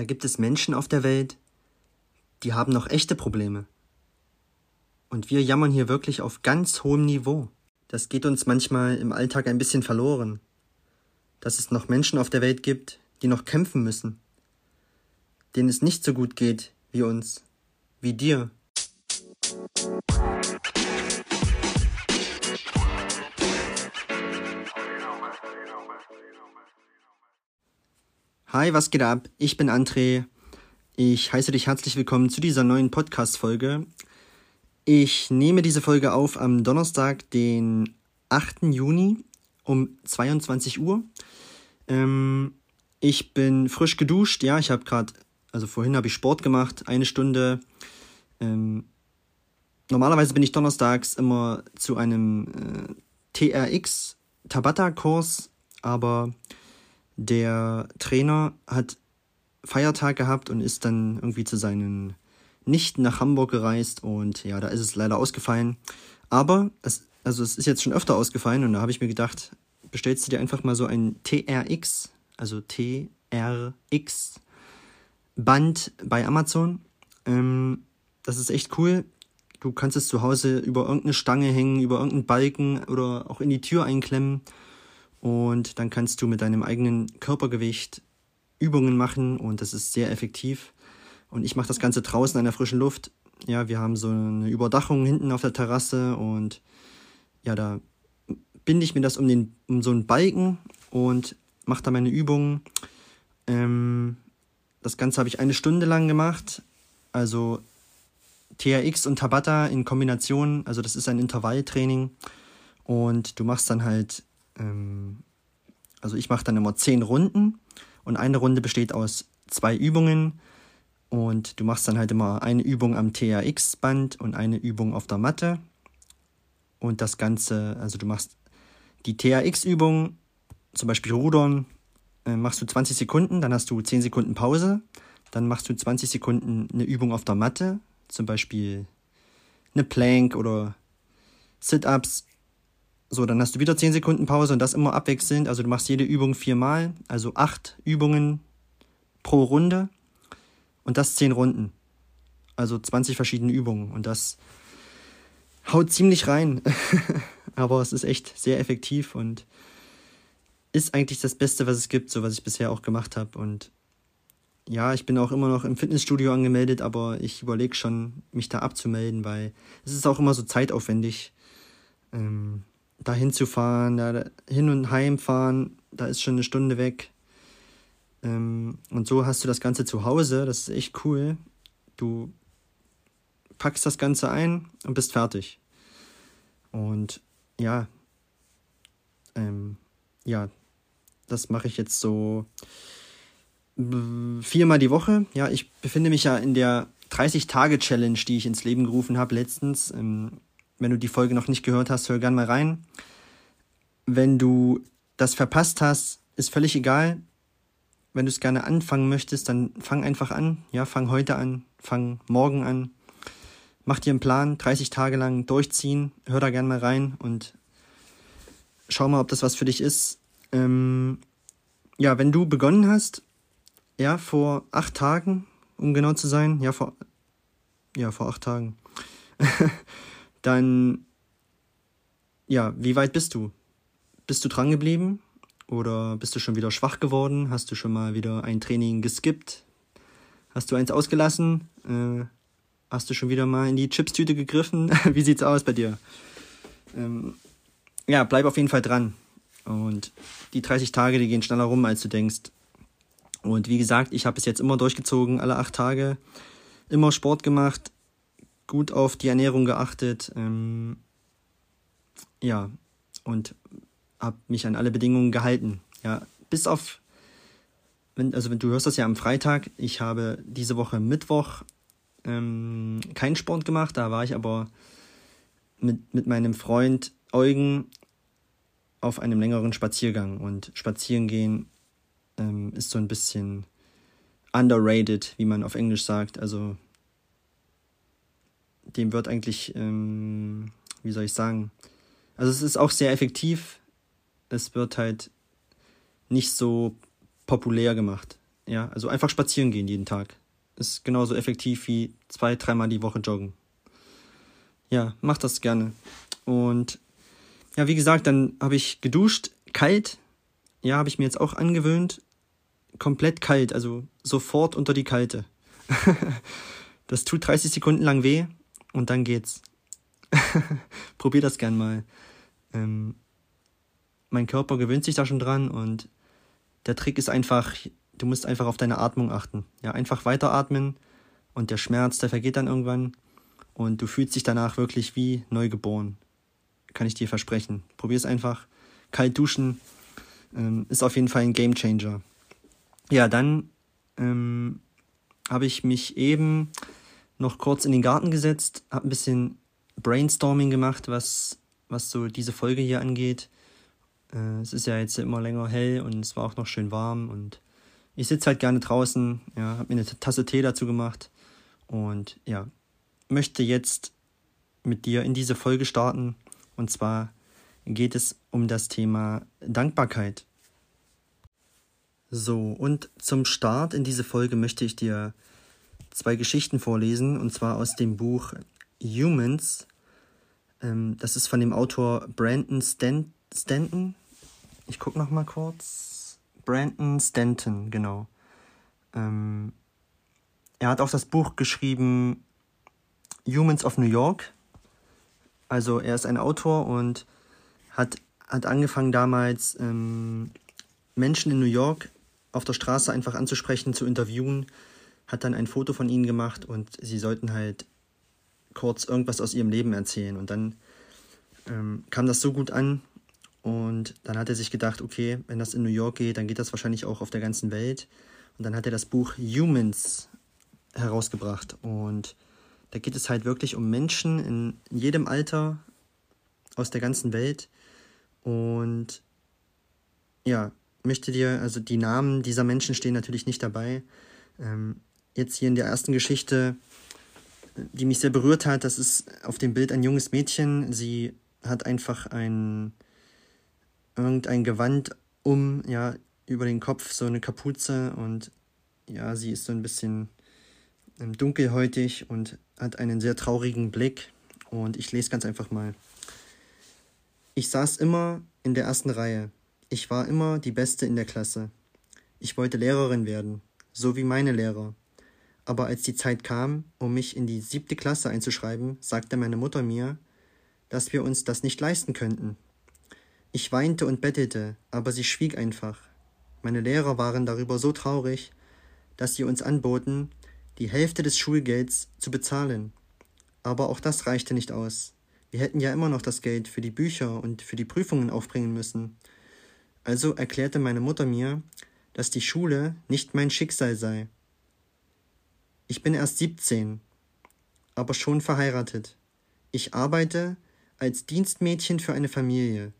da gibt es Menschen auf der Welt, die haben noch echte Probleme. Und wir jammern hier wirklich auf ganz hohem Niveau. Das geht uns manchmal im Alltag ein bisschen verloren. Dass es noch Menschen auf der Welt gibt, die noch kämpfen müssen. Denen es nicht so gut geht wie uns, wie dir. Hi, was geht ab? Ich bin André. Ich heiße dich herzlich willkommen zu dieser neuen Podcast-Folge. Ich nehme diese Folge auf am Donnerstag, den 8. Juni um 22 Uhr. Ähm, ich bin frisch geduscht, ja, ich habe gerade, also vorhin habe ich Sport gemacht, eine Stunde. Ähm, normalerweise bin ich donnerstags immer zu einem äh, TRX Tabata-Kurs, aber der Trainer hat Feiertag gehabt und ist dann irgendwie zu seinen Nichten nach Hamburg gereist und ja, da ist es leider ausgefallen. Aber es, also es ist jetzt schon öfter ausgefallen und da habe ich mir gedacht, bestellst du dir einfach mal so ein TRX, also TRX Band bei Amazon. Ähm, das ist echt cool. Du kannst es zu Hause über irgendeine Stange hängen, über irgendeinen Balken oder auch in die Tür einklemmen und dann kannst du mit deinem eigenen Körpergewicht Übungen machen und das ist sehr effektiv. Und ich mache das Ganze draußen an der frischen Luft. Ja, wir haben so eine Überdachung hinten auf der Terrasse und ja, da binde ich mir das um, den, um so einen Balken und mache da meine Übungen. Ähm, das Ganze habe ich eine Stunde lang gemacht. Also TRX und Tabata in Kombination. Also das ist ein Intervalltraining. Und du machst dann halt ähm, also ich mache dann immer zehn Runden und eine Runde besteht aus zwei Übungen. Und du machst dann halt immer eine Übung am TRX-Band und eine Übung auf der Matte. Und das Ganze, also du machst die TRX-Übung, zum Beispiel Rudern, äh, machst du 20 Sekunden, dann hast du 10 Sekunden Pause, dann machst du 20 Sekunden eine Übung auf der Matte, zum Beispiel eine Plank oder Sit-Ups so, dann hast du wieder 10 Sekunden Pause und das immer abwechselnd. Also du machst jede Übung viermal, also acht Übungen pro Runde und das 10 Runden. Also 20 verschiedene Übungen und das haut ziemlich rein. Aber es ist echt sehr effektiv und ist eigentlich das Beste, was es gibt, so was ich bisher auch gemacht habe. Und ja, ich bin auch immer noch im Fitnessstudio angemeldet, aber ich überlege schon, mich da abzumelden, weil es ist auch immer so zeitaufwendig. Ähm, dahin zu fahren, ja, hin und heim fahren, da ist schon eine Stunde weg. Ähm, und so hast du das Ganze zu Hause, das ist echt cool. Du packst das Ganze ein und bist fertig. Und ja, ähm, ja, das mache ich jetzt so viermal die Woche. Ja, ich befinde mich ja in der 30-Tage-Challenge, die ich ins Leben gerufen habe letztens. Ähm, wenn du die Folge noch nicht gehört hast, hör gern mal rein. Wenn du das verpasst hast, ist völlig egal. Wenn du es gerne anfangen möchtest, dann fang einfach an. Ja, fang heute an, fang morgen an. Mach dir einen Plan, 30 Tage lang durchziehen. Hör da gern mal rein und schau mal, ob das was für dich ist. Ähm, ja, wenn du begonnen hast, ja, vor acht Tagen, um genau zu sein, ja, vor, ja, vor acht Tagen, dann, ja, wie weit bist du? Bist du dran geblieben? Oder bist du schon wieder schwach geworden? Hast du schon mal wieder ein Training geskippt? Hast du eins ausgelassen? Äh, hast du schon wieder mal in die Chipstüte gegriffen? wie sieht's aus bei dir? Ähm, ja, bleib auf jeden Fall dran. Und die 30 Tage, die gehen schneller rum, als du denkst. Und wie gesagt, ich habe es jetzt immer durchgezogen, alle acht Tage. Immer Sport gemacht, gut auf die Ernährung geachtet. Ähm, ja, und habe mich an alle Bedingungen gehalten. Ja, bis auf, wenn, also wenn du hörst das ja am Freitag, ich habe diese Woche Mittwoch ähm, keinen Sport gemacht, da war ich aber mit, mit meinem Freund Eugen auf einem längeren Spaziergang. Und spazieren gehen ähm, ist so ein bisschen underrated, wie man auf Englisch sagt. Also dem wird eigentlich, ähm, wie soll ich sagen, also es ist auch sehr effektiv. Es wird halt nicht so populär gemacht Ja, also einfach spazieren gehen jeden Tag. Ist genauso effektiv wie zwei, dreimal die Woche joggen. Ja, mach das gerne. Und ja, wie gesagt, dann habe ich geduscht, kalt. Ja, habe ich mir jetzt auch angewöhnt. Komplett kalt, also sofort unter die Kalte. das tut 30 Sekunden lang weh und dann geht's. Probier das gern mal. Ähm, mein Körper gewöhnt sich da schon dran und der Trick ist einfach, du musst einfach auf deine Atmung achten. Ja, einfach weiteratmen und der Schmerz, der vergeht dann irgendwann und du fühlst dich danach wirklich wie neugeboren. Kann ich dir versprechen. Probier es einfach. Kalt duschen ähm, ist auf jeden Fall ein Game Changer. Ja, dann ähm, habe ich mich eben noch kurz in den Garten gesetzt, habe ein bisschen Brainstorming gemacht, was, was so diese Folge hier angeht. Äh, es ist ja jetzt immer länger hell und es war auch noch schön warm und ich sitze halt gerne draußen, ja, habe mir eine Tasse Tee dazu gemacht und ja, möchte jetzt mit dir in diese Folge starten und zwar geht es um das Thema Dankbarkeit. So, und zum Start in diese Folge möchte ich dir zwei Geschichten vorlesen, und zwar aus dem Buch Humans. Ähm, das ist von dem Autor Brandon Stan Stanton. Ich gucke noch mal kurz. Brandon Stanton, genau. Ähm, er hat auch das Buch geschrieben Humans of New York. Also er ist ein Autor und hat, hat angefangen damals ähm, Menschen in New York auf der Straße einfach anzusprechen, zu interviewen, hat dann ein Foto von ihnen gemacht und sie sollten halt kurz irgendwas aus ihrem Leben erzählen. Und dann ähm, kam das so gut an und dann hat er sich gedacht, okay, wenn das in New York geht, dann geht das wahrscheinlich auch auf der ganzen Welt. Und dann hat er das Buch Humans herausgebracht und da geht es halt wirklich um Menschen in jedem Alter aus der ganzen Welt und ja, möchte dir, also die Namen dieser Menschen stehen natürlich nicht dabei. Ähm, jetzt hier in der ersten Geschichte, die mich sehr berührt hat, das ist auf dem Bild ein junges Mädchen. Sie hat einfach ein irgendein Gewand um, ja, über den Kopf, so eine Kapuze und ja, sie ist so ein bisschen dunkelhäutig und hat einen sehr traurigen Blick. Und ich lese ganz einfach mal. Ich saß immer in der ersten Reihe. Ich war immer die Beste in der Klasse. Ich wollte Lehrerin werden, so wie meine Lehrer. Aber als die Zeit kam, um mich in die siebte Klasse einzuschreiben, sagte meine Mutter mir, dass wir uns das nicht leisten könnten. Ich weinte und bettelte, aber sie schwieg einfach. Meine Lehrer waren darüber so traurig, dass sie uns anboten, die Hälfte des Schulgelds zu bezahlen. Aber auch das reichte nicht aus. Wir hätten ja immer noch das Geld für die Bücher und für die Prüfungen aufbringen müssen. Also erklärte meine Mutter mir, dass die Schule nicht mein Schicksal sei. Ich bin erst 17, aber schon verheiratet. Ich arbeite als Dienstmädchen für eine Familie.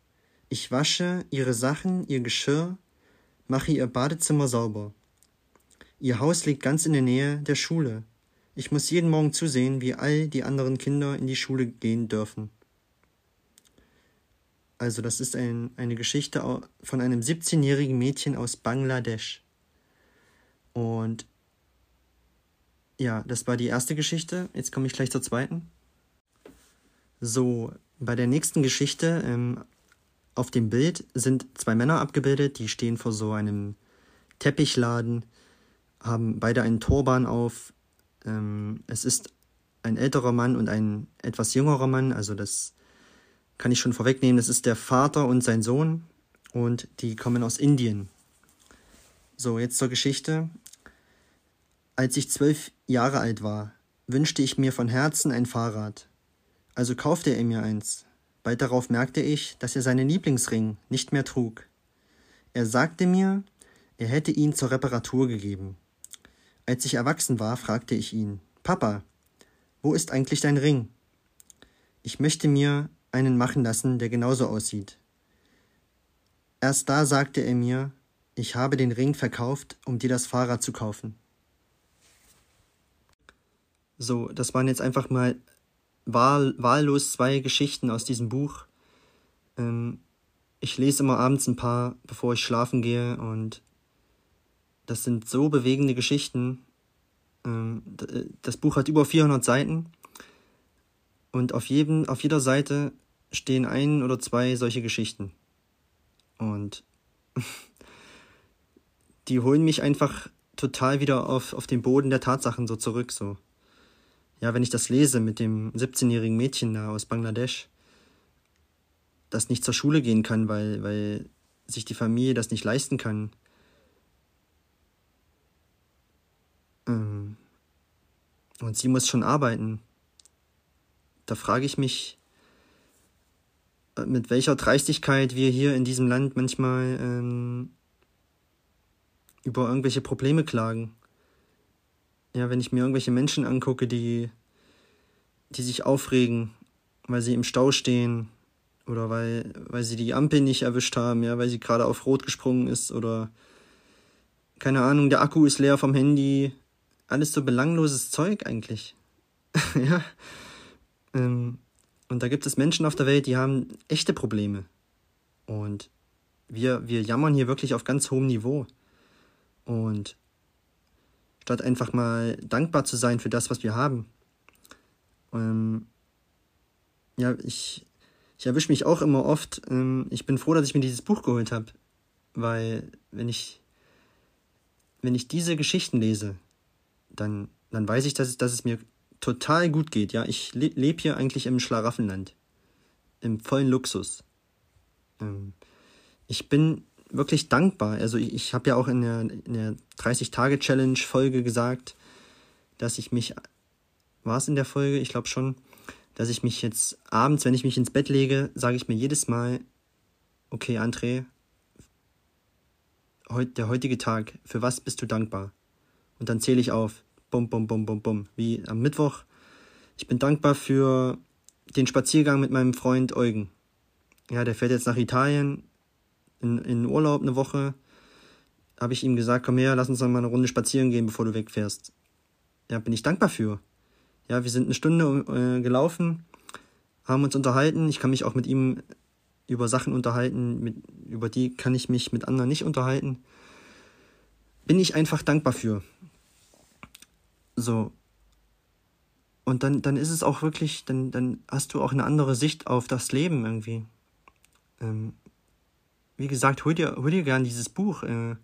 Ich wasche ihre Sachen, ihr Geschirr, mache ihr Badezimmer sauber. Ihr Haus liegt ganz in der Nähe der Schule. Ich muss jeden Morgen zusehen, wie all die anderen Kinder in die Schule gehen dürfen. Also das ist ein, eine Geschichte von einem 17-jährigen Mädchen aus Bangladesch. Und ja, das war die erste Geschichte. Jetzt komme ich gleich zur zweiten. So, bei der nächsten Geschichte ähm, auf dem Bild sind zwei Männer abgebildet, die stehen vor so einem Teppichladen, haben beide einen Turban auf. Ähm, es ist ein älterer Mann und ein etwas jüngerer Mann, also das kann ich schon vorwegnehmen, das ist der Vater und sein Sohn und die kommen aus Indien. So, jetzt zur Geschichte. Als ich zwölf Jahre alt war, wünschte ich mir von Herzen ein Fahrrad. Also kaufte er mir eins. Bald darauf merkte ich, dass er seinen Lieblingsring nicht mehr trug. Er sagte mir, er hätte ihn zur Reparatur gegeben. Als ich erwachsen war, fragte ich ihn, Papa, wo ist eigentlich dein Ring? Ich möchte mir einen machen lassen, der genauso aussieht. Erst da sagte er mir, ich habe den Ring verkauft, um dir das Fahrrad zu kaufen. So, das waren jetzt einfach mal wahl wahllos zwei Geschichten aus diesem Buch. Ähm, ich lese immer abends ein paar, bevor ich schlafen gehe und Das sind so bewegende Geschichten. Ähm, äh, das Buch hat über 400 Seiten und auf, jedem, auf jeder Seite stehen ein oder zwei solche Geschichten. Und die holen mich einfach total wieder auf, auf den Boden der Tatsachen so zurück. So. Ja, wenn ich das lese mit dem 17-jährigen Mädchen da aus Bangladesch, das nicht zur Schule gehen kann, weil, weil sich die Familie das nicht leisten kann. Ähm, und sie muss schon arbeiten. Da frage ich mich, äh, mit welcher Dreistigkeit wir hier in diesem Land manchmal ähm, über irgendwelche Probleme klagen. Ja, wenn ich mir irgendwelche Menschen angucke, die, die sich aufregen, weil sie im Stau stehen oder weil, weil sie die Ampel nicht erwischt haben, ja, weil sie gerade auf Rot gesprungen ist oder keine Ahnung, der Akku ist leer vom Handy. Alles so belangloses Zeug eigentlich. ja. Ähm, und da gibt es Menschen auf der Welt, die haben echte Probleme. Und wir, wir jammern hier wirklich auf ganz hohem Niveau. Und statt einfach mal dankbar zu sein für das, was wir haben. Ähm, ja, ich, ich erwische mich auch immer oft. Ähm, ich bin froh, dass ich mir dieses Buch geholt habe. Weil wenn ich, wenn ich diese Geschichten lese, dann, dann weiß ich, dass es, dass es mir total gut geht. Ja, ich le lebe hier eigentlich im Schlaraffenland. Im vollen Luxus. Ähm, ich bin wirklich dankbar. Also ich, ich habe ja auch in der, in der 30-Tage-Challenge-Folge gesagt, dass ich mich, war es in der Folge? Ich glaube schon, dass ich mich jetzt abends, wenn ich mich ins Bett lege, sage ich mir jedes Mal, okay, André, heut, der heutige Tag, für was bist du dankbar? Und dann zähle ich auf, bum, bum, bum, bum, bum, wie am Mittwoch. Ich bin dankbar für den Spaziergang mit meinem Freund Eugen. Ja, der fährt jetzt nach Italien, in, in Urlaub eine Woche, habe ich ihm gesagt, komm her, lass uns noch mal eine Runde spazieren gehen, bevor du wegfährst. Ja, bin ich dankbar für. Ja, wir sind eine Stunde äh, gelaufen, haben uns unterhalten. Ich kann mich auch mit ihm über Sachen unterhalten, mit, über die kann ich mich mit anderen nicht unterhalten. Bin ich einfach dankbar für. So. Und dann, dann ist es auch wirklich, dann, dann hast du auch eine andere Sicht auf das Leben irgendwie. Ähm, wie gesagt, hol dir, hol dir gern dieses Buch, äh,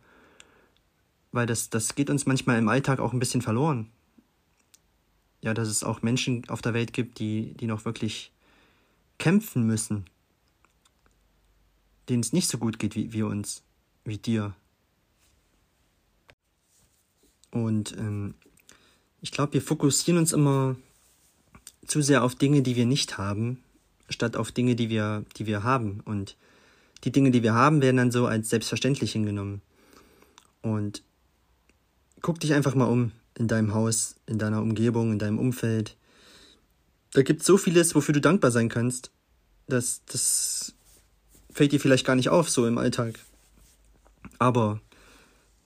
weil das, das geht uns manchmal im Alltag auch ein bisschen verloren. Ja, dass es auch Menschen auf der Welt gibt, die, die noch wirklich kämpfen müssen, denen es nicht so gut geht wie, wie uns, wie dir. Und ähm, ich glaube, wir fokussieren uns immer zu sehr auf Dinge, die wir nicht haben, statt auf Dinge, die wir, die wir haben. Und die Dinge, die wir haben, werden dann so als selbstverständlich hingenommen. Und guck dich einfach mal um in deinem Haus, in deiner Umgebung, in deinem Umfeld. Da gibt es so vieles, wofür du dankbar sein kannst. Das, das fällt dir vielleicht gar nicht auf, so im Alltag. Aber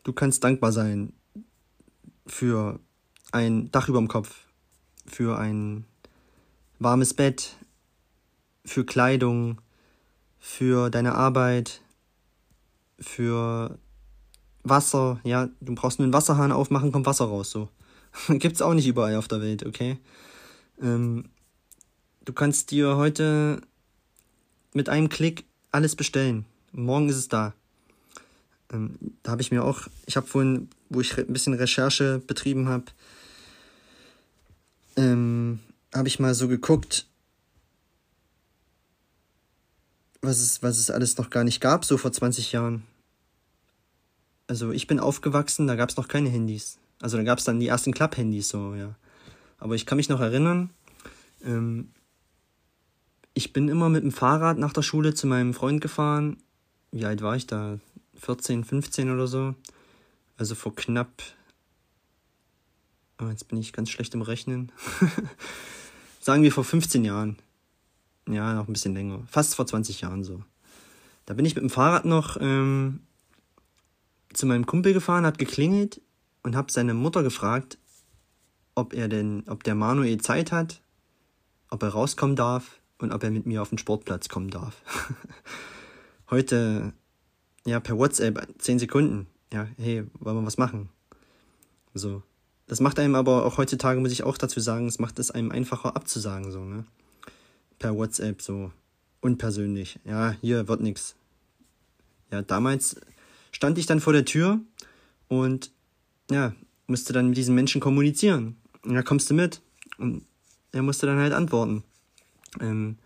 du kannst dankbar sein für ein Dach über dem Kopf, für ein warmes Bett, für Kleidung, für deine Arbeit, für Wasser, ja, du brauchst nur einen Wasserhahn aufmachen, kommt Wasser raus, so. Gibt's auch nicht überall auf der Welt, okay? Ähm, du kannst dir heute mit einem Klick alles bestellen. Morgen ist es da. Ähm, da habe ich mir auch, ich habe vorhin, wo ich ein bisschen Recherche betrieben habe, ähm, habe ich mal so geguckt, was es, was es alles noch gar nicht gab, so vor 20 Jahren. Also ich bin aufgewachsen, da gab es noch keine Handys. Also da gab es dann die ersten Club-Handys, so, ja. Aber ich kann mich noch erinnern, ähm, ich bin immer mit dem Fahrrad nach der Schule zu meinem Freund gefahren. Wie alt war ich da? 14, 15 oder so. Also vor knapp. Oh, jetzt bin ich ganz schlecht im Rechnen. Sagen wir vor 15 Jahren. Ja, noch ein bisschen länger. Fast vor 20 Jahren so. Da bin ich mit dem Fahrrad noch ähm, zu meinem Kumpel gefahren, hat geklingelt und habe seine Mutter gefragt, ob er denn, ob der Manuel Zeit hat, ob er rauskommen darf und ob er mit mir auf den Sportplatz kommen darf. Heute, ja, per WhatsApp, 10 Sekunden. ja, hey, wollen wir was machen? So. Das macht einem aber auch heutzutage, muss ich auch dazu sagen, es macht es einem einfacher abzusagen, so, ne? Per WhatsApp, so. Unpersönlich. Ja, hier wird nix. Ja, damals stand ich dann vor der Tür und, ja, musste dann mit diesen Menschen kommunizieren. Und da kommst du mit. Und er musste dann halt antworten. Ähm,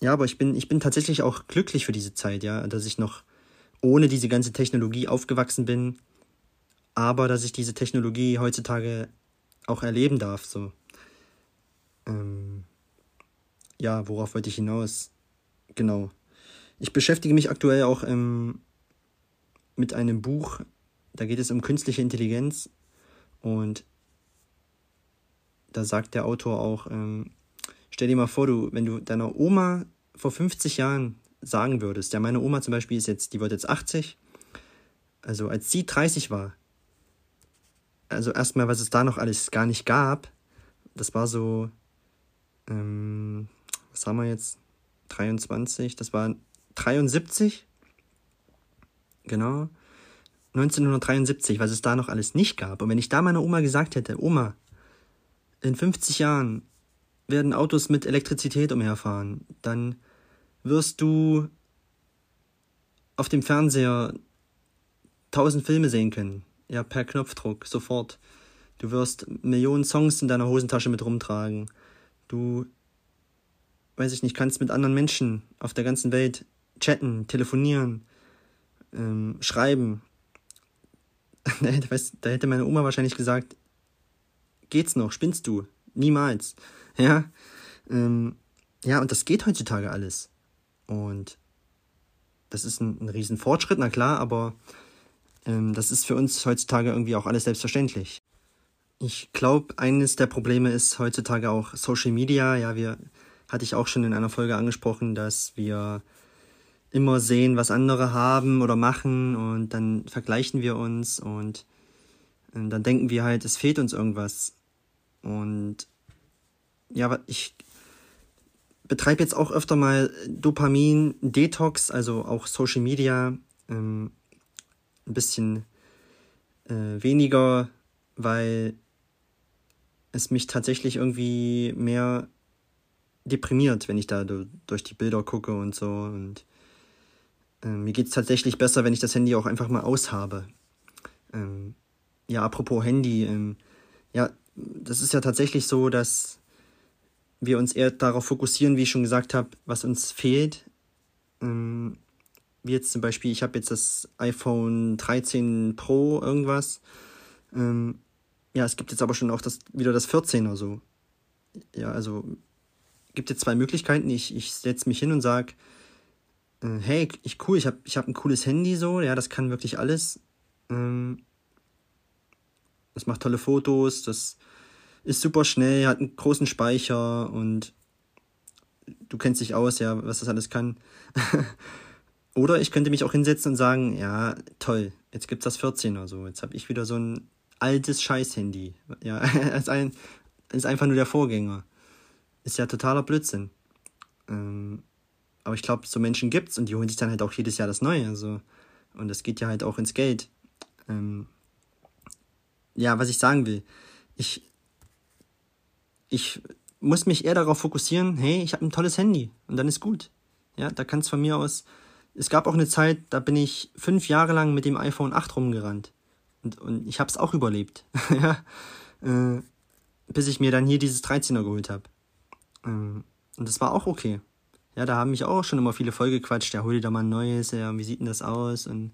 ja, aber ich bin, ich bin tatsächlich auch glücklich für diese Zeit, ja, dass ich noch ohne diese ganze Technologie aufgewachsen bin, aber dass ich diese Technologie heutzutage auch erleben darf, so. Ähm, ja, worauf wollte ich hinaus? Genau. Ich beschäftige mich aktuell auch ähm, mit einem Buch, da geht es um künstliche Intelligenz und da sagt der Autor auch, ähm, stell dir mal vor, du, wenn du deiner Oma vor 50 Jahren sagen würdest, ja, meine Oma zum Beispiel ist jetzt, die wird jetzt 80, also als sie 30 war, also erstmal, was es da noch alles gar nicht gab, das war so, ähm, was haben wir jetzt? 23, das war 73, genau, 1973, was es da noch alles nicht gab. Und wenn ich da meiner Oma gesagt hätte, Oma, in 50 Jahren werden Autos mit Elektrizität umherfahren, dann wirst du auf dem Fernseher tausend Filme sehen können. Ja, per Knopfdruck, sofort. Du wirst Millionen Songs in deiner Hosentasche mit rumtragen. Du, weiß ich nicht, kannst mit anderen Menschen auf der ganzen Welt chatten, telefonieren, ähm, schreiben. da hätte meine Oma wahrscheinlich gesagt, geht's noch, spinnst du? Niemals. Ja, ähm, ja, und das geht heutzutage alles. Und das ist ein, ein riesen Fortschritt, na klar, aber ähm, das ist für uns heutzutage irgendwie auch alles selbstverständlich. Ich glaube, eines der Probleme ist heutzutage auch Social Media. Ja, wir hatte ich auch schon in einer Folge angesprochen, dass wir immer sehen, was andere haben oder machen und dann vergleichen wir uns und, und dann denken wir halt, es fehlt uns irgendwas. Und ja, ich betreibe jetzt auch öfter mal Dopamin-Detox, also auch Social Media ähm, ein bisschen äh, weniger, weil es mich tatsächlich irgendwie mehr deprimiert, wenn ich da durch die Bilder gucke und so. Und äh, mir geht es tatsächlich besser, wenn ich das Handy auch einfach mal aushabe. Ähm, ja, apropos Handy, ähm, ja, das ist ja tatsächlich so, dass wir uns eher darauf fokussieren, wie ich schon gesagt habe, was uns fehlt. Ähm, wie jetzt zum Beispiel, ich habe jetzt das iPhone 13 Pro irgendwas. Ähm, ja, es gibt jetzt aber schon auch das, wieder das 14 oder so. Ja, also gibt jetzt zwei Möglichkeiten. Ich, ich setze mich hin und sage, äh, hey, ich cool, ich habe ich hab ein cooles Handy so, ja, das kann wirklich alles. Ähm, das macht tolle Fotos, das ist super schnell, hat einen großen Speicher und du kennst dich aus, ja, was das alles kann. oder ich könnte mich auch hinsetzen und sagen, ja, toll, jetzt gibt's das 14 oder so. Jetzt habe ich wieder so ein altes Scheiß-Handy. Ja, ist, ein, ist einfach nur der Vorgänger. Ist ja totaler Blödsinn. Ähm, aber ich glaube, so Menschen gibt's und die holen sich dann halt auch jedes Jahr das Neue. Also, und das geht ja halt auch ins Geld. Ähm, ja, was ich sagen will. Ich, ich muss mich eher darauf fokussieren, hey, ich habe ein tolles Handy und dann ist gut. Ja, da kann es von mir aus. Es gab auch eine Zeit, da bin ich fünf Jahre lang mit dem iPhone 8 rumgerannt. Und, und ich habe es auch überlebt. ja, äh, bis ich mir dann hier dieses 13er geholt habe. Ähm, und das war auch okay. Ja, da haben mich auch schon immer viele vollgequatscht, ja, hol dir da mal ein neues, ja, wie sieht denn das aus? Und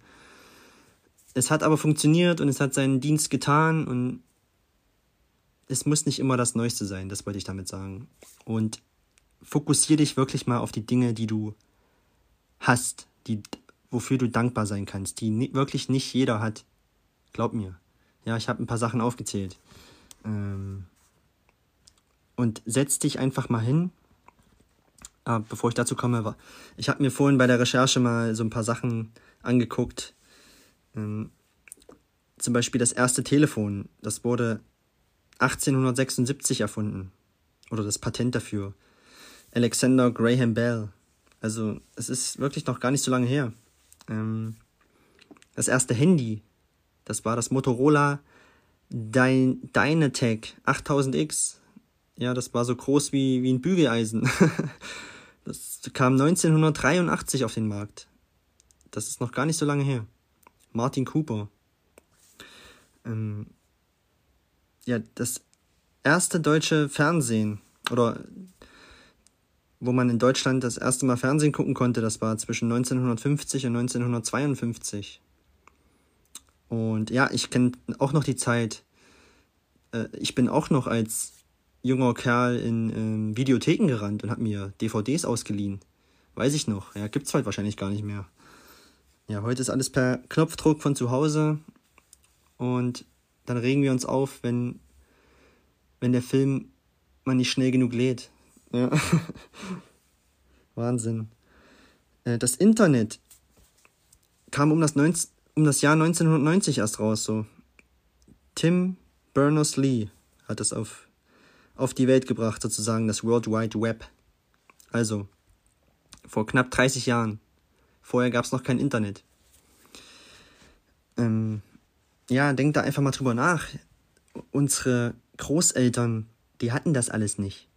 es hat aber funktioniert und es hat seinen Dienst getan und es muss nicht immer das Neueste sein, das wollte ich damit sagen. Und fokussiere dich wirklich mal auf die Dinge, die du hast, die, wofür du dankbar sein kannst, die wirklich nicht jeder hat. Glaub mir. Ja, ich habe ein paar Sachen aufgezählt. Ähm, und setz dich einfach mal hin. Ah, bevor ich dazu komme, ich habe mir vorhin bei der Recherche mal so ein paar Sachen angeguckt. Ähm, zum Beispiel das erste Telefon. Das wurde 1876 erfunden. Oder das Patent dafür. Alexander Graham Bell. Also es ist wirklich noch gar nicht so lange her. Ähm, Das erste Handy, das war das Motorola Dynatec 8000X. Ja, das war so groß wie, wie ein Bügeleisen. Das kam 1983 auf den Markt. Das ist noch gar nicht so lange her. Martin Cooper. Ähm, ja, das erste deutsche Fernsehen oder wo man in Deutschland das erste Mal Fernsehen gucken konnte, das war zwischen 1950 und 1952. Und ja, ich kenne auch noch die Zeit. Äh, ich bin auch noch als junger Kerl in ähm, Videotheken gerannt und habe mir DVDs ausgeliehen. Weiß ich noch. Ja, gibt's halt wahrscheinlich gar nicht mehr. Ja, heute ist alles per Knopfdruck von zu Hause und dann regen wir uns auf, wenn, wenn der Film man nicht schnell genug lädt. Ja. Wahnsinn. Äh, das Internet kam um das, 19, um das Jahr 1990 erst raus, so. Tim Berners-Lee hat es auf, auf die Welt gebracht, sozusagen, das World Wide Web. Also, vor knapp 30 Jahren. Vorher gab es noch kein Internet. Ähm, ja, denk da einfach mal drüber nach. Unsere Großeltern, die hatten das alles nicht.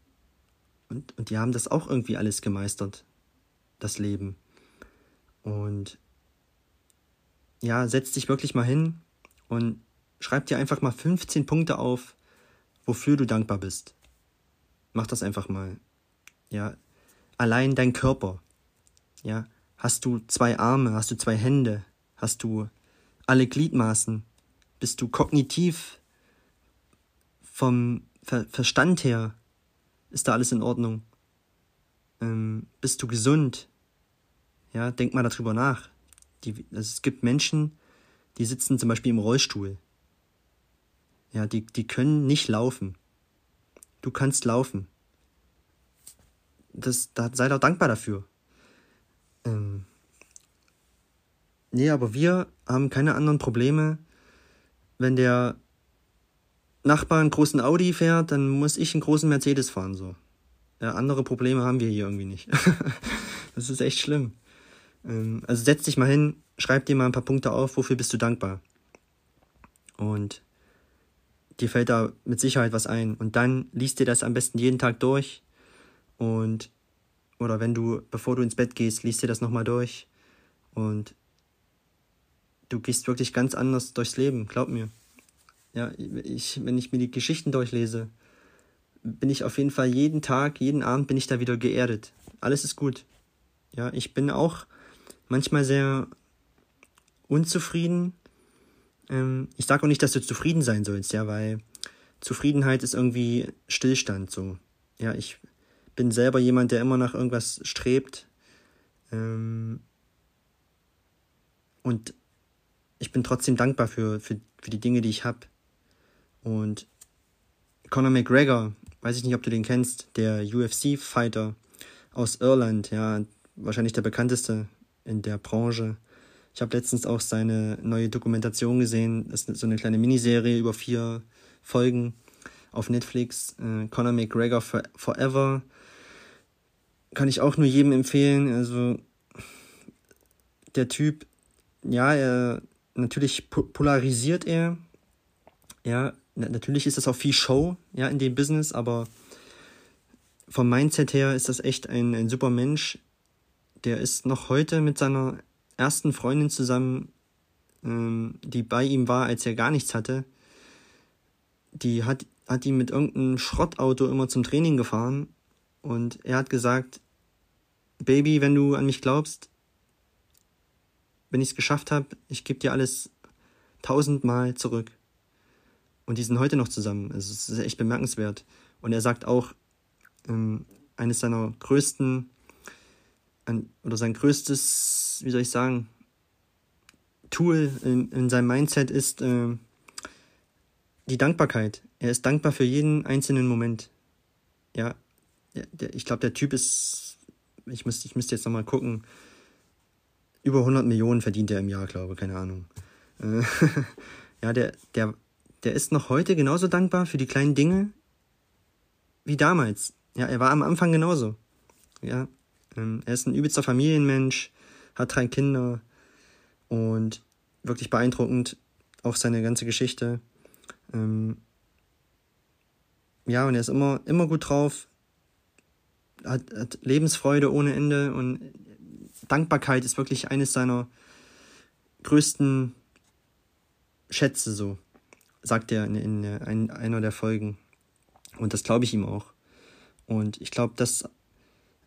Und, und die haben das auch irgendwie alles gemeistert, das Leben. Und ja, setz dich wirklich mal hin und schreib dir einfach mal 15 Punkte auf, wofür du dankbar bist. Mach das einfach mal. Ja, allein dein Körper. Ja, hast du zwei Arme, hast du zwei Hände, hast du alle Gliedmaßen, bist du kognitiv vom Ver Verstand her, ist da alles in Ordnung? Ähm, bist du gesund? Ja, denk mal darüber nach. Die, also es gibt Menschen, die sitzen zum Beispiel im Rollstuhl. Ja, die, die können nicht laufen. Du kannst laufen. Das, da, sei doch dankbar dafür. Ähm, nee, aber wir haben keine anderen Probleme. Wenn der Nachbar einen großen Audi fährt, dann muss ich einen großen Mercedes fahren, so. Ja, andere Probleme haben wir hier irgendwie nicht. das ist echt schlimm. Ähm, also setz dich mal hin, schreib dir mal ein paar Punkte auf, wofür bist du dankbar. Und dir fällt da mit Sicherheit was ein. Und dann liest dir das am besten jeden Tag durch. Und, oder wenn du, bevor du ins Bett gehst, liest dir das nochmal durch. Und du gehst wirklich ganz anders durchs Leben, glaub mir. Ja, ich, wenn ich mir die Geschichten durchlese, bin ich auf jeden Fall jeden Tag, jeden Abend bin ich da wieder geerdet. Alles ist gut. Ja, ich bin auch manchmal sehr unzufrieden. Ähm, ich sage auch nicht, dass du zufrieden sein sollst, ja, weil Zufriedenheit ist irgendwie Stillstand so. Ja, ich bin selber jemand, der immer nach irgendwas strebt. Ähm, und ich bin trotzdem dankbar für, für, für die Dinge, die ich habe. Und Conor McGregor, weiß ich nicht, ob du den kennst, der UFC-Fighter aus Irland, ja, wahrscheinlich der bekannteste in der Branche. Ich habe letztens auch seine neue Dokumentation gesehen. Das ist so eine kleine Miniserie über vier Folgen auf Netflix. Äh, Conor McGregor for Forever. Kann ich auch nur jedem empfehlen. Also der Typ, ja, er natürlich polarisiert er. Ja, natürlich ist das auch viel Show, ja, in dem Business, aber vom Mindset her ist das echt ein, ein super Mensch. Der ist noch heute mit seiner ersten Freundin zusammen, ähm, die bei ihm war, als er gar nichts hatte. Die hat, hat ihn mit irgendeinem Schrottauto immer zum Training gefahren und er hat gesagt, Baby, wenn du an mich glaubst, wenn ich es geschafft habe, ich gebe dir alles tausendmal zurück. Und die sind heute noch zusammen. Also es ist echt bemerkenswert. Und er sagt auch, ähm, eines seiner größten, ein, oder sein größtes, wie soll ich sagen, Tool in, in seinem Mindset ist äh, die Dankbarkeit. Er ist dankbar für jeden einzelnen Moment. Ja, der, der, ich glaube, der Typ ist, ich müsste, ich müsste jetzt nochmal gucken, über 100 Millionen verdient er im Jahr, glaube ich, keine Ahnung. Äh, ja, der, der, der ist noch heute genauso dankbar für die kleinen Dinge wie damals. Ja, er war am Anfang genauso. Ja, ähm, er ist ein übelster Familienmensch, hat drei Kinder und wirklich beeindruckend, auch seine ganze Geschichte. Ähm, ja, und er ist immer, immer gut drauf, hat, hat Lebensfreude ohne Ende und Dankbarkeit ist wirklich eines seiner größten Schätze, so sagt er in, in, in einer der Folgen. Und das glaube ich ihm auch. Und ich glaube, dass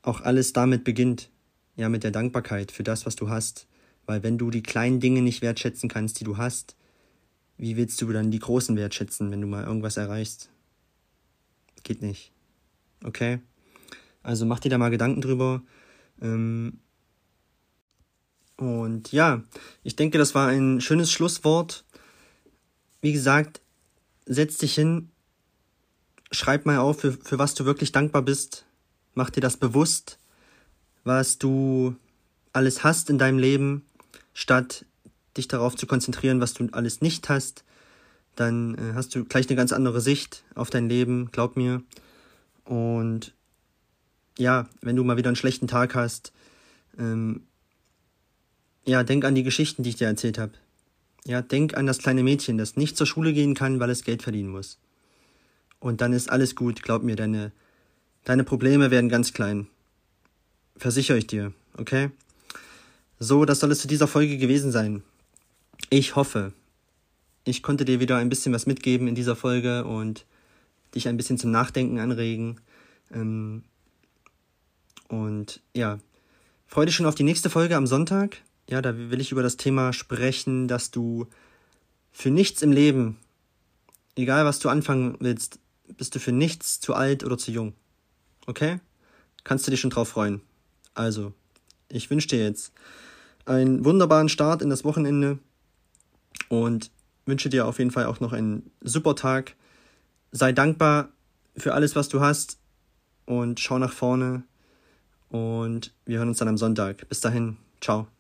auch alles damit beginnt, ja, mit der Dankbarkeit für das, was du hast. Weil wenn du die kleinen Dinge nicht wertschätzen kannst, die du hast, wie willst du dann die großen wertschätzen, wenn du mal irgendwas erreichst? Geht nicht. Okay? Also mach dir da mal Gedanken drüber. Ähm und ja, ich denke, das war ein schönes Schlusswort. Wie gesagt, setz dich hin, schreib mal auf, für, für was du wirklich dankbar bist. Mach dir das bewusst, was du alles hast in deinem Leben, statt dich darauf zu konzentrieren, was du alles nicht hast. Dann äh, hast du gleich eine ganz andere Sicht auf dein Leben, glaub mir. Und ja, wenn du mal wieder einen schlechten Tag hast, ähm, ja, denk an die Geschichten, die ich dir erzählt habe. Ja, denk an das kleine Mädchen, das nicht zur Schule gehen kann, weil es Geld verdienen muss. Und dann ist alles gut, glaub mir, deine, deine Probleme werden ganz klein. Versichere ich dir, okay? So, das soll es zu dieser Folge gewesen sein. Ich hoffe, ich konnte dir wieder ein bisschen was mitgeben in dieser Folge und dich ein bisschen zum Nachdenken anregen. Ähm, und ja, freue dich schon auf die nächste Folge am Sonntag. Ja, da will ich über das Thema sprechen, dass du für nichts im Leben, egal was du anfangen willst, bist du für nichts zu alt oder zu jung. Okay? Kannst du dich schon drauf freuen. Also, ich wünsche dir jetzt einen wunderbaren Start in das Wochenende und wünsche dir auf jeden Fall auch noch einen super Tag. Sei dankbar für alles, was du hast und schau nach vorne. Und wir hören uns dann am Sonntag. Bis dahin, ciao.